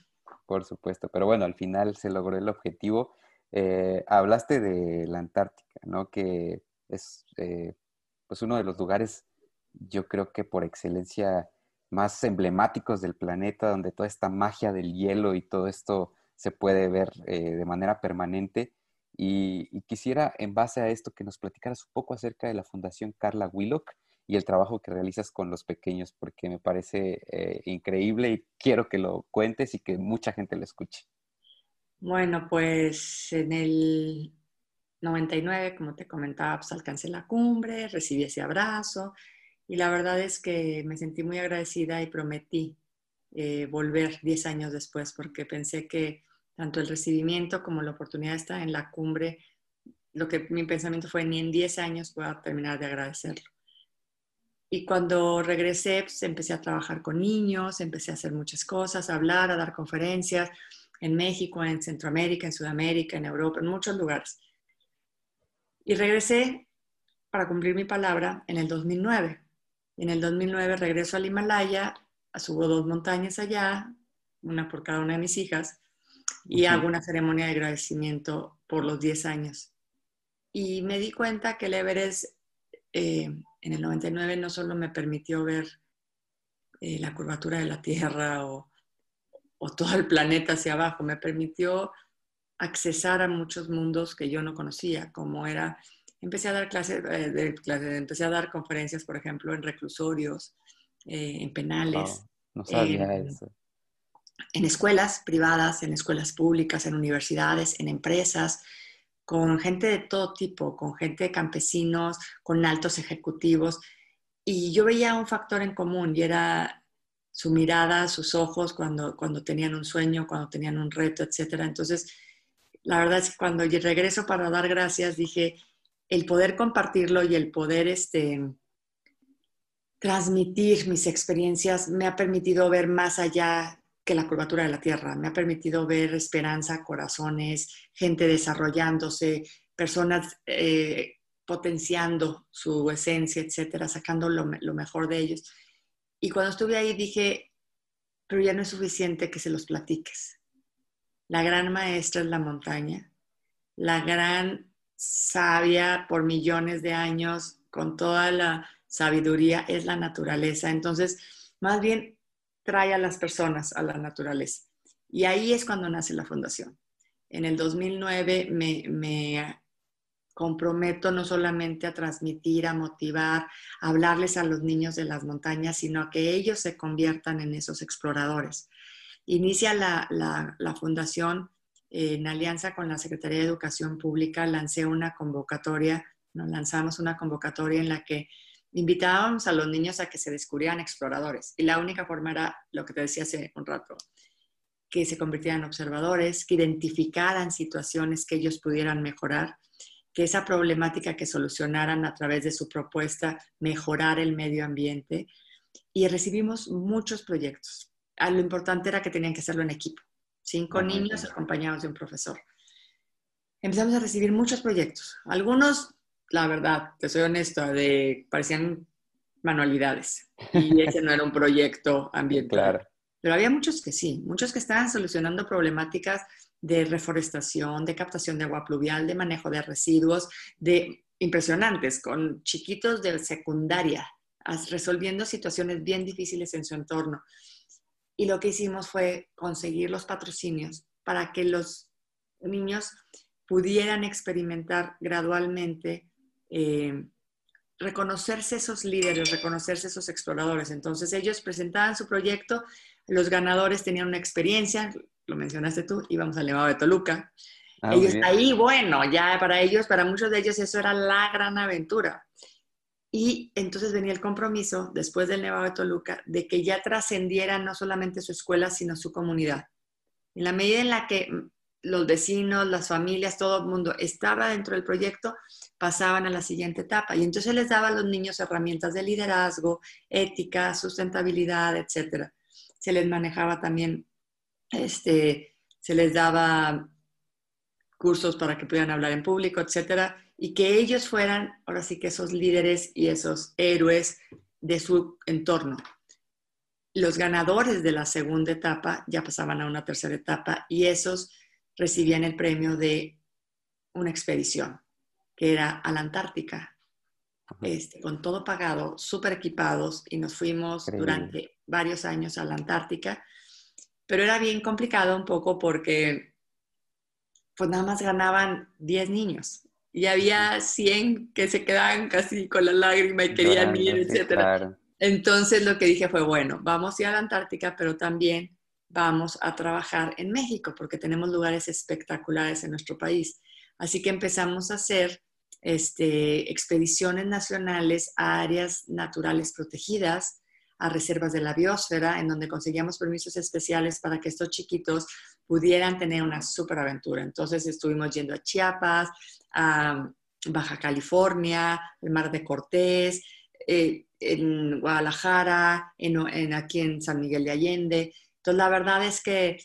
Por supuesto, pero bueno, al final se logró el objetivo. Eh, hablaste de la Antártica, ¿no? Que es eh, pues uno de los lugares, yo creo que por excelencia más emblemáticos del planeta, donde toda esta magia del hielo y todo esto se puede ver eh, de manera permanente. Y, quisiera, en base a esto, que nos platicaras un poco acerca de la Fundación Carla Willock y el trabajo que realizas con los pequeños, porque me parece eh, increíble y quiero que lo cuentes y que mucha gente lo escuche. Bueno, pues en el 99, como te comentaba, pues alcancé la cumbre, recibí ese abrazo y la verdad es que me sentí muy agradecida y prometí eh, volver 10 años después porque pensé que tanto el recibimiento como la oportunidad estar en la cumbre, lo que mi pensamiento fue ni en 10 años voy a terminar de agradecerlo. Y cuando regresé, pues, empecé a trabajar con niños, empecé a hacer muchas cosas, a hablar, a dar conferencias en México, en Centroamérica, en Sudamérica, en Europa, en muchos lugares. Y regresé para cumplir mi palabra en el 2009. En el 2009 regreso al Himalaya, subo dos montañas allá, una por cada una de mis hijas, y hago una ceremonia de agradecimiento por los 10 años. Y me di cuenta que el Everest eh, en el 99 no solo me permitió ver eh, la curvatura de la Tierra o, o todo el planeta hacia abajo, me permitió accesar a muchos mundos que yo no conocía, como era, empecé a dar clases, eh, de, empecé a dar conferencias, por ejemplo, en reclusorios, eh, en penales. no sabía eso. En escuelas privadas, en escuelas públicas, en universidades, en empresas, con gente de todo tipo, con gente de campesinos, con altos ejecutivos. Y yo veía un factor en común y era su mirada, sus ojos cuando, cuando tenían un sueño, cuando tenían un reto, etc. Entonces, la verdad es que cuando regreso para dar gracias, dije, el poder compartirlo y el poder este, transmitir mis experiencias me ha permitido ver más allá que la curvatura de la Tierra, me ha permitido ver esperanza, corazones, gente desarrollándose, personas eh, potenciando su esencia, etcétera, sacando lo, lo mejor de ellos. Y cuando estuve ahí dije, pero ya no es suficiente que se los platiques. La gran maestra es la montaña, la gran sabia por millones de años, con toda la sabiduría, es la naturaleza. Entonces, más bien trae a las personas a la naturaleza. Y ahí es cuando nace la fundación. En el 2009 me, me comprometo no solamente a transmitir, a motivar, a hablarles a los niños de las montañas, sino a que ellos se conviertan en esos exploradores. Inicia la, fundación en alianza con la Secretaría de Educación Pública, lancé una convocatoria, nos lanzamos una convocatoria en la que invitábamos a los niños a que se descubrieran exploradores. Y la única forma era lo que te decía hace un rato, que se convirtieran en observadores, que identificaran situaciones que ellos pudieran mejorar, que esa problemática que solucionaran a través de su propuesta, mejorar el medio ambiente. Y recibimos muchos proyectos lo importante era que tenían que hacerlo en equipo. Cinco niños acompañados de un profesor. Empezamos a recibir muchos proyectos. Algunos, la verdad, te soy honesta, de, parecían manualidades. Y ese no era un proyecto ambiental. Pero había muchos que sí, muchos que estaban solucionando problemáticas de reforestación, de captación de agua pluvial, de manejo de residuos, de impresionantes, con chiquitos de secundaria, resolviendo situaciones bien difíciles en su entorno. Y lo que hicimos fue conseguir los patrocinios para que los niños pudieran experimentar gradualmente, eh, reconocerse esos líderes, reconocerse esos exploradores. Entonces ellos presentaban su proyecto, los ganadores tenían una experiencia, lo mencionaste tú, íbamos al Nevado de Toluca. Ah, ellos ahí, bueno, ya para ellos, para muchos de ellos eso era la gran aventura. Y entonces venía el compromiso, después del Nevado de Toluca, de que ya trascendiera no solamente su escuela, sino su comunidad. En la medida en la que los vecinos, las familias, todo el mundo estaba dentro del proyecto, pasaban a la siguiente etapa. Y entonces les daba a los niños herramientas de liderazgo, ética, sustentabilidad, etc. Se les manejaba también, este, se les daba cursos para que pudieran hablar en público, etcétera y que ellos fueran, ahora sí que esos líderes y esos héroes de su entorno. Los ganadores de la segunda etapa ya pasaban a una tercera etapa y esos recibían el premio de una expedición, que era a la Antártica, este, con todo pagado, súper equipados, y nos fuimos durante varios años a la Antártica, pero era bien complicado un poco porque pues nada más ganaban 10 niños y había 100 que se quedaban casi con la lágrima y querían ir, etc. Entonces lo que dije fue, bueno, vamos a ir a la Antártica, pero también vamos a trabajar en México porque tenemos lugares espectaculares en nuestro país. Así que empezamos a hacer este, expediciones nacionales a áreas naturales protegidas, a reservas de la biosfera, en donde conseguíamos permisos especiales para que estos chiquitos pudieran tener una superaventura. Entonces estuvimos yendo a Chiapas, a Baja California, el Mar de Cortés, eh, en Guadalajara, en, aquí en San Miguel de Allende. Entonces, la verdad es que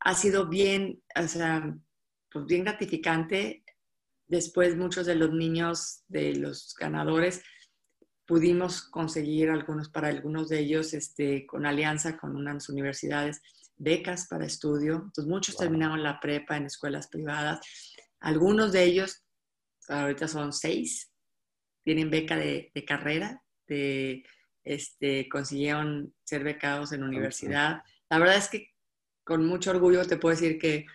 ha sido bien, o sea, pues bien gratificante. Después, muchos de los niños de los ganadores pudimos conseguir algunos, para algunos de ellos, este, con alianza con unas universidades, becas para estudio. Entonces, muchos terminaron la prepa en escuelas privadas. Algunos de ellos, ahorita son seis, tienen beca de, de carrera este, consiguieron ser becados en universidad. La verdad es que con mucho orgullo te puedo decir que,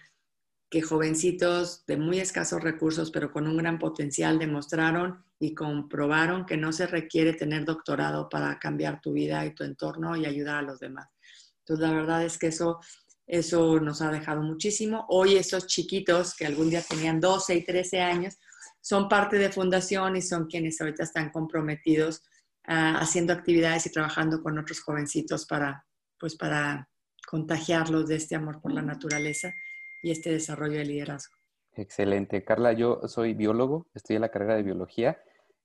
que jovencitos de muy escasos recursos, pero con un gran potencial, demostraron y comprobaron que no se requiere tener doctorado para cambiar tu vida y tu entorno y ayudar a los demás. Entonces, la verdad es que eso, eso nos ha dejado muchísimo. Hoy esos chiquitos que algún día tenían 12 y 13 años son parte de fundación y son quienes ahorita están comprometidos Ah, haciendo actividades y trabajando con otros jovencitos para, pues, para contagiarlos de este amor por la naturaleza y este desarrollo de liderazgo. Excelente. Carla, yo soy biólogo, estoy en la carrera de biología.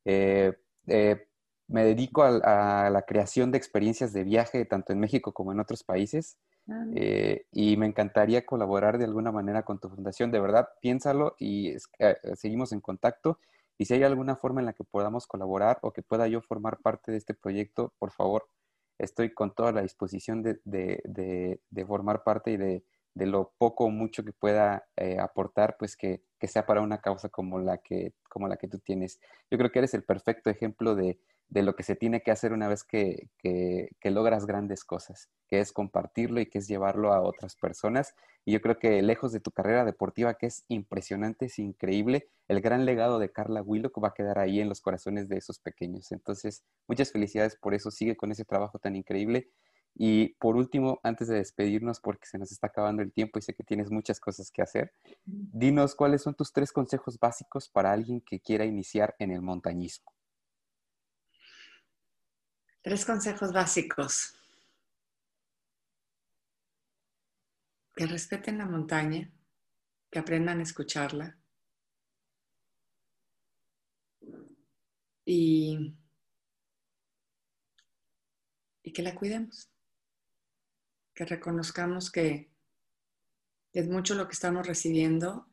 Eh, eh, me dedico a, la creación de experiencias de viaje tanto en México como en otros países ah, eh, y me encantaría colaborar de alguna manera con tu fundación. De verdad, piénsalo y seguimos en contacto y si hay alguna forma en la que podamos colaborar o que pueda yo formar parte de este proyecto, por favor, estoy con toda la disposición de, formar parte y de, lo poco o mucho que pueda eh, aportar, pues que, que, sea para una causa como la que, como la que tú tienes. Yo creo que eres el perfecto ejemplo de, de lo que se tiene que hacer una vez que, logras grandes cosas, que es compartirlo y que es llevarlo a otras personas. Y yo creo que lejos de tu carrera deportiva, que es impresionante, es increíble, el gran legado de Carla Willock va a quedar ahí en los corazones de esos pequeños. Entonces, muchas felicidades por eso, sigue con ese trabajo tan increíble. Y por último, antes de despedirnos, porque se nos está acabando el tiempo y sé que tienes muchas cosas que hacer, dinos cuáles son tus tres consejos básicos para alguien que quiera iniciar en el montañismo. Tres consejos básicos. Que respeten la montaña, que aprendan a escucharla y, y que la cuidemos, que reconozcamos que es mucho lo que estamos recibiendo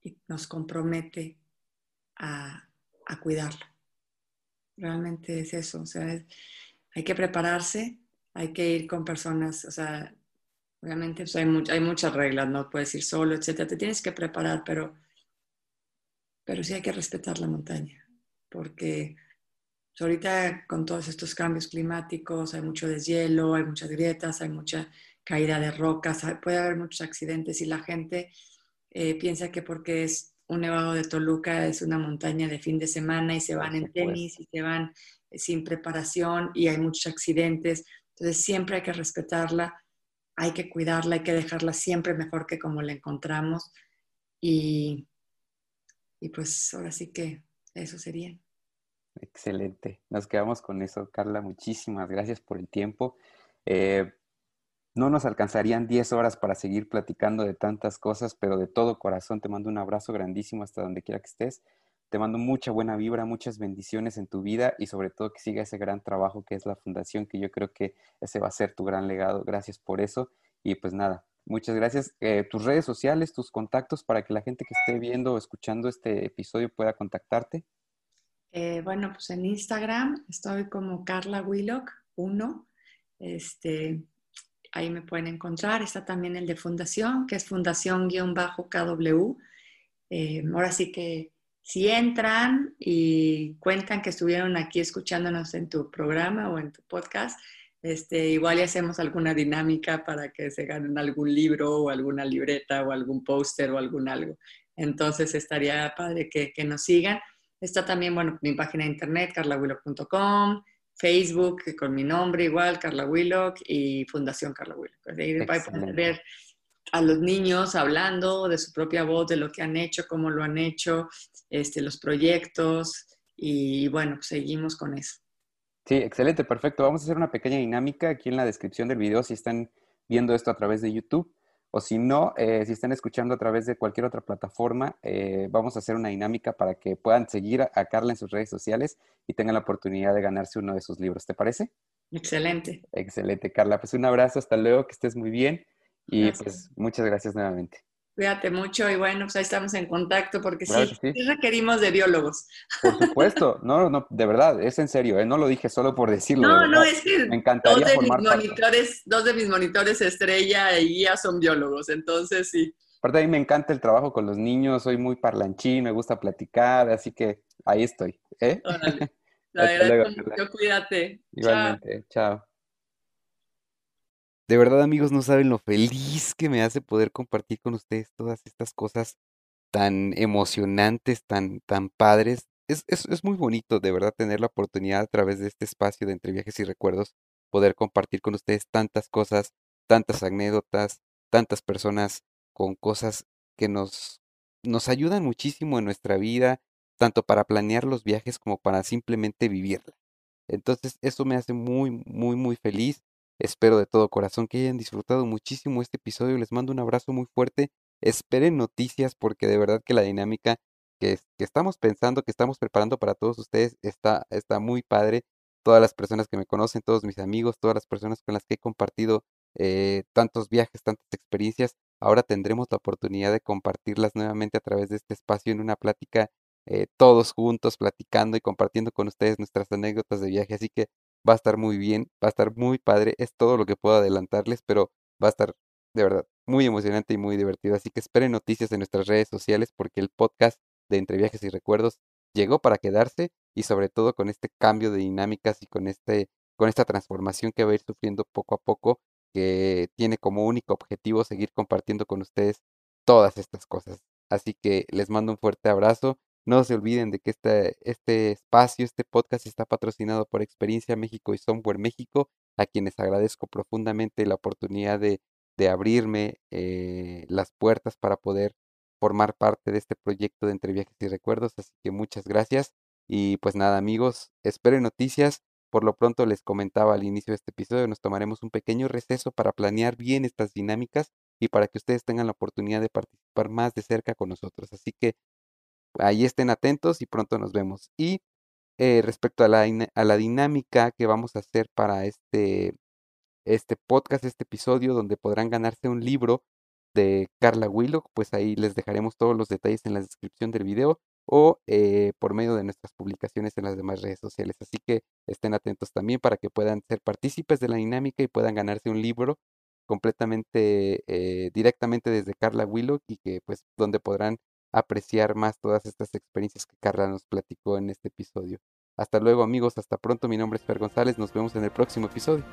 y nos compromete a, a cuidarlo. Realmente es eso, o sea, hay que prepararse, hay que ir con personas, o sea, obviamente pues, hay, hay muchas reglas, no puedes ir solo, etcétera, te tienes que preparar, pero, pero sí hay que respetar la montaña, porque ahorita con todos estos cambios climáticos hay mucho deshielo, hay muchas grietas, hay mucha caída de rocas, puede haber muchos accidentes y la gente eh, piensa que porque es un nevado de Toluca es una montaña de fin de semana y se van en tenis y se van eh, sin preparación y hay muchos accidentes. Entonces siempre hay que respetarla, hay que cuidarla, hay que dejarla siempre mejor que como la encontramos. Y, y pues ahora sí que eso sería. Excelente. Nos quedamos con eso, Carla. Muchísimas gracias por el tiempo. Eh, no nos alcanzarían 10 horas para seguir platicando de tantas cosas, pero de todo corazón te mando un abrazo grandísimo hasta donde quiera que estés. Te mando mucha buena vibra, muchas bendiciones en tu vida y sobre todo que siga ese gran trabajo que es la fundación, que yo creo que ese va a ser tu gran legado. Gracias por eso. Y pues nada, muchas gracias. Eh, tus redes sociales, tus contactos para que la gente que esté viendo o escuchando este episodio pueda contactarte. Eh, bueno, pues en Instagram estoy como Carla Willock 1. Este, ahí me pueden encontrar. Está también el de Fundación, que es Fundación-KW. Eh, ahora sí que si entran y cuentan que estuvieron aquí escuchándonos en tu programa o en tu podcast, este, igual ya hacemos alguna dinámica para que se ganen algún libro o alguna libreta o algún póster o algún algo. Entonces estaría padre que, que, nos sigan. Está también, bueno, mi página de internet, carlawillock.com, Facebook con mi nombre igual, Carla Willock, y Fundación Carla Willock. De ahí pueden ver a los niños hablando de su propia voz, de lo que han hecho, cómo lo han hecho, este, los proyectos y bueno, pues seguimos con eso. Sí, excelente, perfecto. Vamos a hacer una pequeña dinámica aquí en la descripción del video si están viendo esto a través de YouTube o si no, eh, si están escuchando a través de cualquier otra plataforma, eh, vamos a hacer una dinámica para que puedan seguir a, Carla en sus redes sociales y tengan la oportunidad de ganarse uno de sus libros. ¿Te parece? Excelente. Excelente, Carla. Pues un abrazo, hasta luego, que estés muy bien y pues muchas gracias nuevamente. Cuídate mucho y bueno, pues ahí estamos en contacto porque sí, requerimos de biólogos. Por supuesto, no, no, de verdad, es en serio, ¿eh? no lo dije solo por decirlo. No, no, es que me encantaría dos de mis monitores, dos de mis monitores estrella y guía son biólogos, entonces sí. Aparte a mí me encanta el trabajo con los niños, soy muy parlanchín, me gusta platicar, así que ahí estoy. ¿eh? Órale. La verdad, cuídate. Igualmente, chao. De verdad, amigos, no saben lo feliz que me hace poder compartir con ustedes todas estas cosas tan emocionantes, tan, tan padres. Es, es, muy bonito, de verdad, tener la oportunidad a través de este espacio de Entre Viajes y Recuerdos, poder compartir con ustedes tantas cosas, tantas anécdotas, tantas personas con cosas que nos, nos ayudan muchísimo en nuestra vida, tanto para planear los viajes como para simplemente vivirla. Entonces, eso me hace muy, muy, muy feliz. Espero de todo corazón que hayan disfrutado muchísimo este episodio. Les mando un abrazo muy fuerte. Esperen noticias porque de verdad que la dinámica que, estamos pensando, que estamos preparando para todos ustedes está, está muy padre. Todas las personas que me conocen, todos mis amigos, todas las personas con las que he compartido eh, tantos viajes, tantas experiencias, ahora tendremos la oportunidad de compartirlas nuevamente a través de este espacio en una plática eh, todos juntos, platicando y compartiendo con ustedes nuestras anécdotas de viaje. Así que va a estar muy bien, va a estar muy padre, es todo lo que puedo adelantarles, pero va a estar de verdad muy emocionante y muy divertido. Así que esperen noticias en nuestras redes sociales porque el podcast de Entre Viajes y Recuerdos llegó para quedarse y sobre todo con este cambio de dinámicas y con este con esta transformación que va a ir sufriendo poco a poco que tiene como único objetivo seguir compartiendo con ustedes todas estas cosas. Así que les mando un fuerte abrazo no se olviden de que este, este espacio, este podcast está patrocinado por Experiencia México y Software México, a quienes agradezco profundamente la oportunidad de, de abrirme eh, las puertas para poder formar parte de este proyecto de Entre Viajes y Recuerdos. Así que muchas gracias. Y pues nada, amigos, esperen noticias. Por lo pronto les comentaba al inicio de este episodio, nos tomaremos un pequeño receso para planear bien estas dinámicas y para que ustedes tengan la oportunidad de participar más de cerca con nosotros. Así que ahí estén atentos y pronto nos vemos. Y eh, respecto a la, a la dinámica que vamos a hacer para este, este podcast, este episodio, donde podrán ganarse un libro de Carla Willock, pues ahí les dejaremos todos los detalles en la descripción del video o eh, por medio de nuestras publicaciones en las demás redes sociales. Así que estén atentos también para que puedan ser partícipes de la dinámica y puedan ganarse un libro completamente eh, directamente desde Carla Willock y que pues donde podrán apreciar más todas estas experiencias que Carla nos platicó en este episodio. Hasta luego amigos, hasta pronto, mi nombre es Fer González, nos vemos en el próximo episodio.